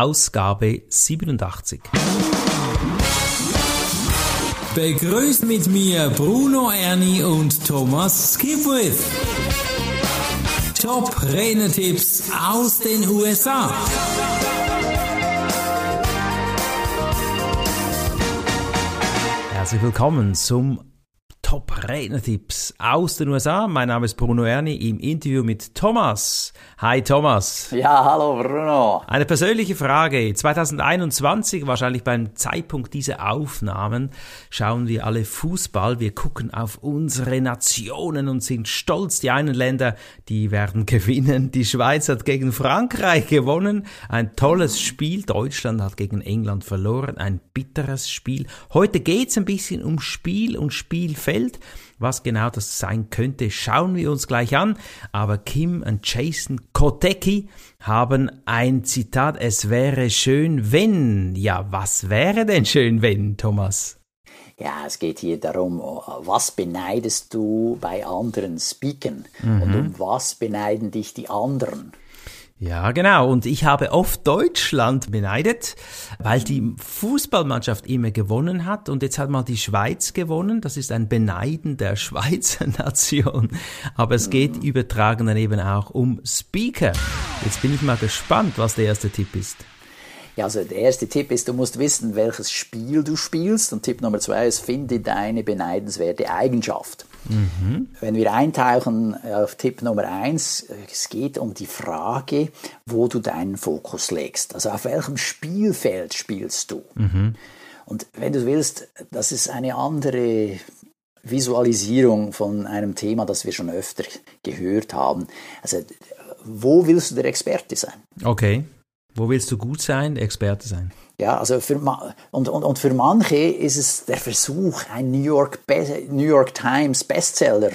Ausgabe 87. Begrüßt mit mir Bruno Ernie und Thomas Skipwith. Top Renetipps aus den USA. Herzlich willkommen zum Top-Redner-Tipps aus den USA. Mein Name ist Bruno Erni im Interview mit Thomas. Hi Thomas. Ja, hallo Bruno. Eine persönliche Frage. 2021, wahrscheinlich beim Zeitpunkt dieser Aufnahmen, schauen wir alle Fußball. Wir gucken auf unsere Nationen und sind stolz. Die einen Länder, die werden gewinnen. Die Schweiz hat gegen Frankreich gewonnen. Ein tolles Spiel. Deutschland hat gegen England verloren. Ein bitteres Spiel. Heute geht's ein bisschen um Spiel und Spielfeld. Welt. Was genau das sein könnte, schauen wir uns gleich an. Aber Kim und Jason Kotecki haben ein Zitat, es wäre schön, wenn. Ja, was wäre denn schön, wenn, Thomas? Ja, es geht hier darum, was beneidest du bei anderen Speaken mhm. und um was beneiden dich die anderen? Ja, genau. Und ich habe oft Deutschland beneidet, weil die Fußballmannschaft immer gewonnen hat. Und jetzt hat mal die Schweiz gewonnen. Das ist ein Beneiden der Schweizer Nation. Aber es geht übertragen dann eben auch um Speaker. Jetzt bin ich mal gespannt, was der erste Tipp ist. Ja, also der erste Tipp ist, du musst wissen, welches Spiel du spielst. Und Tipp Nummer zwei ist, finde deine beneidenswerte Eigenschaft. Mhm. Wenn wir eintauchen auf Tipp Nummer eins, es geht um die Frage, wo du deinen Fokus legst. Also auf welchem Spielfeld spielst du? Mhm. Und wenn du willst, das ist eine andere Visualisierung von einem Thema, das wir schon öfter gehört haben. Also, wo willst du der Experte sein? Okay. Wo willst du gut sein, Experte sein? Ja, also für, und, und, und für manche ist es der Versuch, ein New York, New York Times Bestseller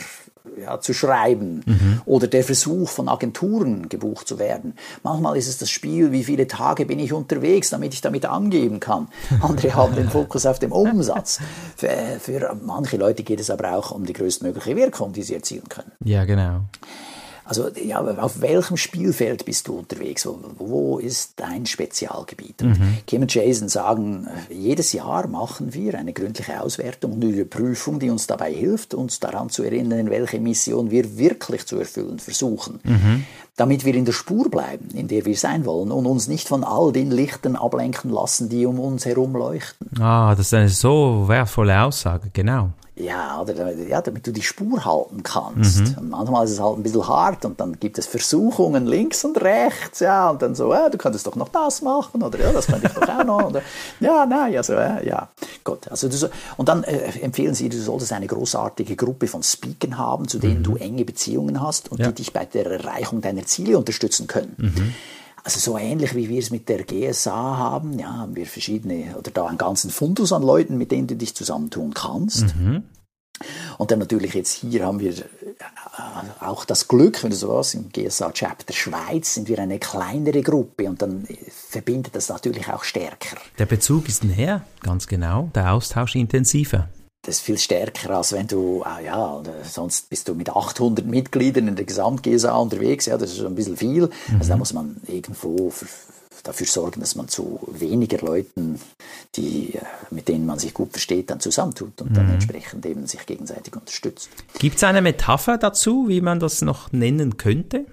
ja, zu schreiben mhm. oder der Versuch von Agenturen gebucht zu werden. Manchmal ist es das Spiel, wie viele Tage bin ich unterwegs, damit ich damit angeben kann. Andere haben den Fokus auf dem Umsatz. Für, für manche Leute geht es aber auch um die größtmögliche Wirkung, die sie erzielen können. Ja, genau. Also ja, auf welchem Spielfeld bist du unterwegs? Wo, wo ist dein Spezialgebiet? Mhm. Kim und Jason sagen, jedes Jahr machen wir eine gründliche Auswertung und eine Prüfung, die uns dabei hilft, uns daran zu erinnern, welche Mission wir wirklich zu erfüllen versuchen. Mhm. Damit wir in der Spur bleiben, in der wir sein wollen und uns nicht von all den Lichtern ablenken lassen, die um uns herum leuchten. Ah, das ist eine so wertvolle Aussage, genau. Ja, oder ja, damit du die Spur halten kannst. Mhm. Und manchmal ist es halt ein bisschen hart und dann gibt es Versuchungen links und rechts, ja, und dann so, ja, du könntest doch noch das machen oder ja, das könnte ich doch auch noch. Oder, ja, nein, also äh, ja, gut. Also du, und dann äh, empfehlen sie, du solltest eine großartige Gruppe von Speakern haben, zu denen mhm. du enge Beziehungen hast und ja. die dich bei der Erreichung deiner Ziele unterstützen können. Mhm. Also so ähnlich wie wir es mit der GSA haben, ja, haben wir verschiedene oder da einen ganzen Fundus an Leuten, mit denen du dich zusammentun kannst. Mhm. Und dann natürlich jetzt hier haben wir äh, auch das Glück, wenn du so was, im GSA Chapter Schweiz sind wir eine kleinere Gruppe und dann verbindet das natürlich auch stärker. Der Bezug ist näher, ganz genau, der Austausch intensiver das ist viel stärker, als wenn du, ah ja, sonst bist du mit 800 Mitgliedern in der Gesamt-GSA unterwegs, ja, das ist schon ein bisschen viel. Mhm. Also da muss man irgendwo für, dafür sorgen, dass man zu weniger Leuten, die, äh, mit denen man sich gut versteht, dann zusammentut und mhm. dann entsprechend eben sich gegenseitig unterstützt. Gibt es eine Metapher dazu, wie man das noch nennen könnte?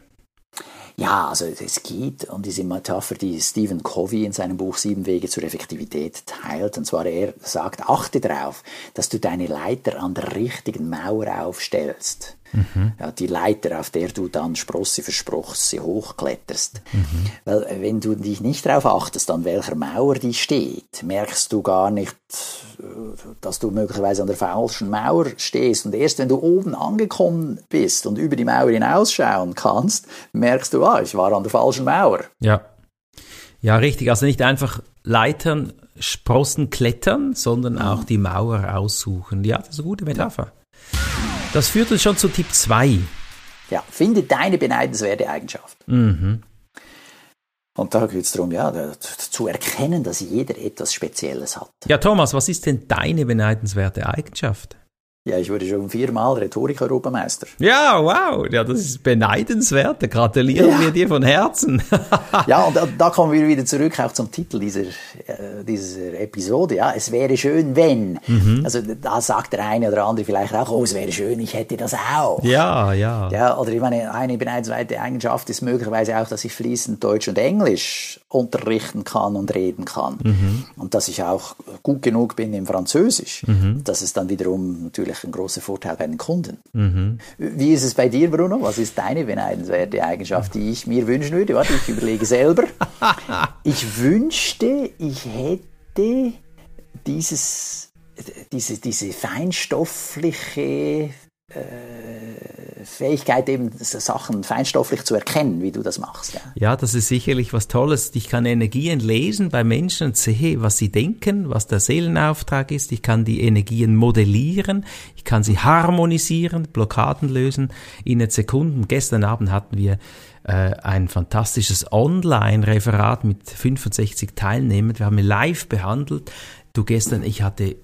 Ja, also es geht um diese Metapher, die Stephen Covey in seinem Buch Sieben Wege zur Effektivität teilt. Und zwar er sagt, achte darauf, dass du deine Leiter an der richtigen Mauer aufstellst. Mhm. Ja, die Leiter, auf der du dann Sprosse für Sprosse hochkletterst. Mhm. Weil äh, wenn du dich nicht darauf achtest, an welcher Mauer die steht, merkst du gar nicht, dass du möglicherweise an der falschen Mauer stehst. Und erst wenn du oben angekommen bist und über die Mauer hinausschauen kannst, merkst du, ah, ich war an der falschen Mauer. Ja. Ja, richtig. Also nicht einfach Leitern, Sprossen klettern, sondern auch mhm. die Mauer aussuchen. Ja, das ist eine gute Metapher. Ja. Das führt uns schon zu Tipp 2. Ja, finde deine beneidenswerte Eigenschaft. Mhm. Und da geht es darum, ja, zu erkennen, dass jeder etwas Spezielles hat. Ja, Thomas, was ist denn deine beneidenswerte Eigenschaft? Ja, ich wurde schon viermal Rhetorik-Europameister. Ja, wow, ja, das ist beneidenswert. Da gratulieren ja. wir dir von Herzen. ja, und da, da, kommen wir wieder zurück auch zum Titel dieser, äh, dieser Episode. Ja, es wäre schön, wenn. Mhm. Also da sagt der eine oder andere vielleicht auch, oh, es wäre schön, ich hätte das auch. Ja, ja. Ja, oder ich meine, eine beneidenswerte Eigenschaft ist möglicherweise auch, dass ich fließend Deutsch und Englisch unterrichten kann und reden kann. Mhm. Und dass ich auch gut genug bin im Französisch. Mhm. Das ist dann wiederum natürlich ein großer Vorteil bei den Kunden. Mhm. Wie ist es bei dir, Bruno? Was ist deine beneidenswerte Eigenschaft, die ich mir wünschen würde? Warte, ich überlege selber. Ich wünschte, ich hätte dieses, diese, diese feinstoffliche äh, Fähigkeit, eben Sachen feinstofflich zu erkennen, wie du das machst. Ja. ja, das ist sicherlich was Tolles. Ich kann Energien lesen bei Menschen und sehe, was sie denken, was der Seelenauftrag ist. Ich kann die Energien modellieren, ich kann sie harmonisieren, Blockaden lösen in Sekunden. Gestern Abend hatten wir äh, ein fantastisches Online-Referat mit 65 Teilnehmern. Wir haben live behandelt. Du gestern, ich hatte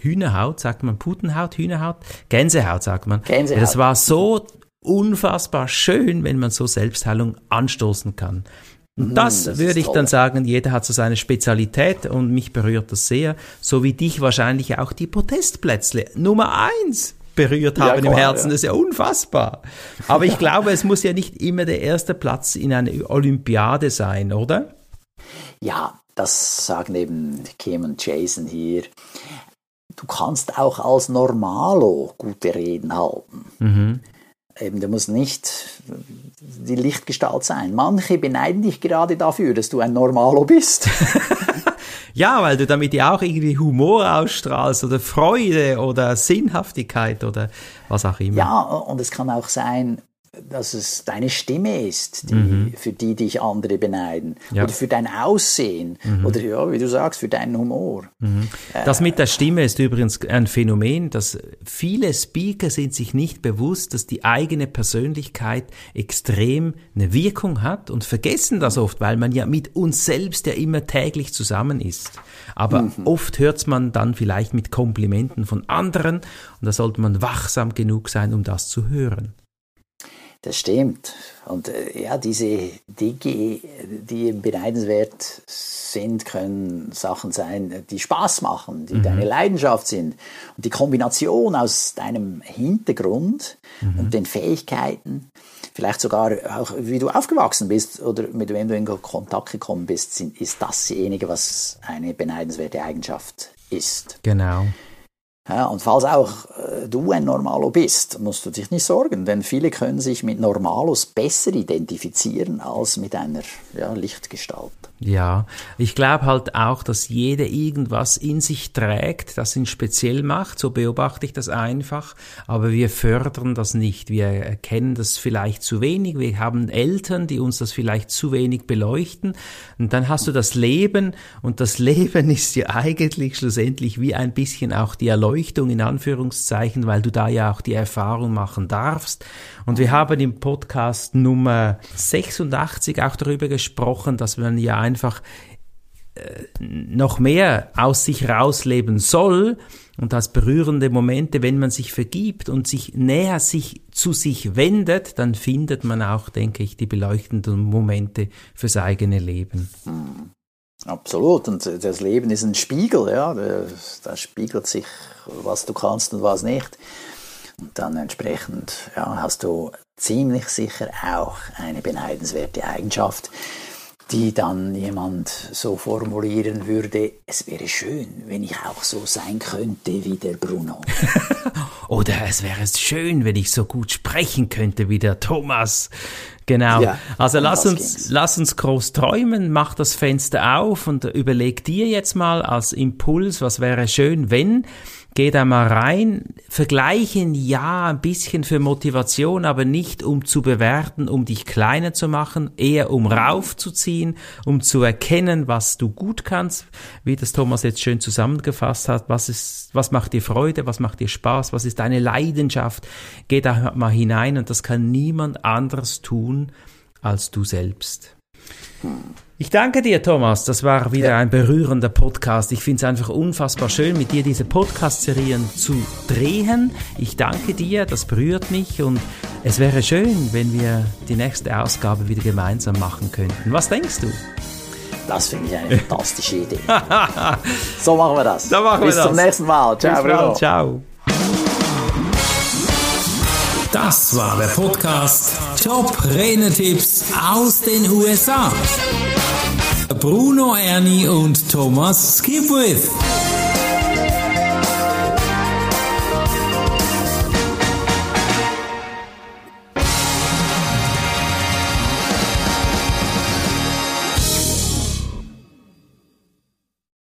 Hühnerhaut, sagt man Putenhaut, Hühnerhaut, Gänsehaut sagt man. Gänsehaut. Das war so unfassbar schön, wenn man so Selbstheilung anstoßen kann. Und mhm, das, das würde ich toll. dann sagen, jeder hat so seine Spezialität und mich berührt das sehr, so wie dich wahrscheinlich auch die Protestplätzle Nummer eins berührt haben ja, klar, im Herzen. Ja. Das ist ja unfassbar. Aber ich glaube, es muss ja nicht immer der erste Platz in einer Olympiade sein, oder? Ja, das sagen eben Kim und Jason hier du kannst auch als Normalo gute Reden halten. Mhm. Eben, du musst nicht die Lichtgestalt sein. Manche beneiden dich gerade dafür, dass du ein Normalo bist. ja, weil du damit ja auch irgendwie Humor ausstrahlst oder Freude oder Sinnhaftigkeit oder was auch immer. Ja, und es kann auch sein, dass es deine Stimme ist, die, mhm. für die dich andere beneiden. Ja. Oder für dein Aussehen. Mhm. Oder ja, wie du sagst, für deinen Humor. Mhm. Das mit der Stimme ist übrigens ein Phänomen, dass viele Speaker sind sich nicht bewusst, dass die eigene Persönlichkeit extrem eine Wirkung hat und vergessen das oft, weil man ja mit uns selbst ja immer täglich zusammen ist. Aber mhm. oft hört man dann vielleicht mit Komplimenten von anderen und da sollte man wachsam genug sein, um das zu hören. Das stimmt. Und äh, ja, diese Dinge, die beneidenswert sind, können Sachen sein, die Spaß machen, die mhm. deine Leidenschaft sind. Und die Kombination aus deinem Hintergrund mhm. und den Fähigkeiten, vielleicht sogar auch wie du aufgewachsen bist oder mit wem du in Kontakt gekommen bist, sind, ist dasjenige, was eine beneidenswerte Eigenschaft ist. Genau. Ja, und falls auch äh, du ein Normalo bist, musst du dich nicht sorgen, denn viele können sich mit Normalos besser identifizieren als mit einer ja, Lichtgestalt. Ja, ich glaube halt auch, dass jeder irgendwas in sich trägt, das ihn speziell macht. So beobachte ich das einfach. Aber wir fördern das nicht. Wir erkennen das vielleicht zu wenig. Wir haben Eltern, die uns das vielleicht zu wenig beleuchten. Und dann hast du das Leben. Und das Leben ist ja eigentlich schlussendlich wie ein bisschen auch die Erleuchtung in Anführungszeichen, weil du da ja auch die Erfahrung machen darfst. Und wir haben im Podcast Nummer 86 auch darüber gesprochen, dass man ja einfach äh, noch mehr aus sich rausleben soll und als berührende Momente, wenn man sich vergibt und sich näher sich zu sich wendet, dann findet man auch, denke ich, die beleuchtenden Momente fürs eigene Leben. Hm. Absolut. Und das Leben ist ein Spiegel, ja. Da spiegelt sich, was du kannst und was nicht. Und dann entsprechend ja, hast du ziemlich sicher auch eine beneidenswerte Eigenschaft, die dann jemand so formulieren würde, es wäre schön, wenn ich auch so sein könnte wie der Bruno. Oder es wäre schön, wenn ich so gut sprechen könnte wie der Thomas. Genau. Ja, also lass uns, lass uns groß träumen, mach das Fenster auf und überleg dir jetzt mal als Impuls, was wäre schön, wenn Geh da mal rein, vergleichen ja ein bisschen für Motivation, aber nicht um zu bewerten, um dich kleiner zu machen, eher um raufzuziehen, um zu erkennen, was du gut kannst, wie das Thomas jetzt schön zusammengefasst hat, was ist, was macht dir Freude, was macht dir Spaß, was ist deine Leidenschaft. Geh da mal hinein und das kann niemand anderes tun als du selbst. Ich danke dir, Thomas. Das war wieder ja. ein berührender Podcast. Ich finde es einfach unfassbar schön, mit dir diese Podcast-Serien zu drehen. Ich danke dir, das berührt mich und es wäre schön, wenn wir die nächste Ausgabe wieder gemeinsam machen könnten. Was denkst du? Das finde ich eine fantastische Idee. so machen wir das. Machen Bis wir das. zum nächsten Mal. Ciao, Bis Bruno. Ciao. Das war der Podcast Top Renetipps aus den USA. Bruno Ernie und Thomas Skipwith.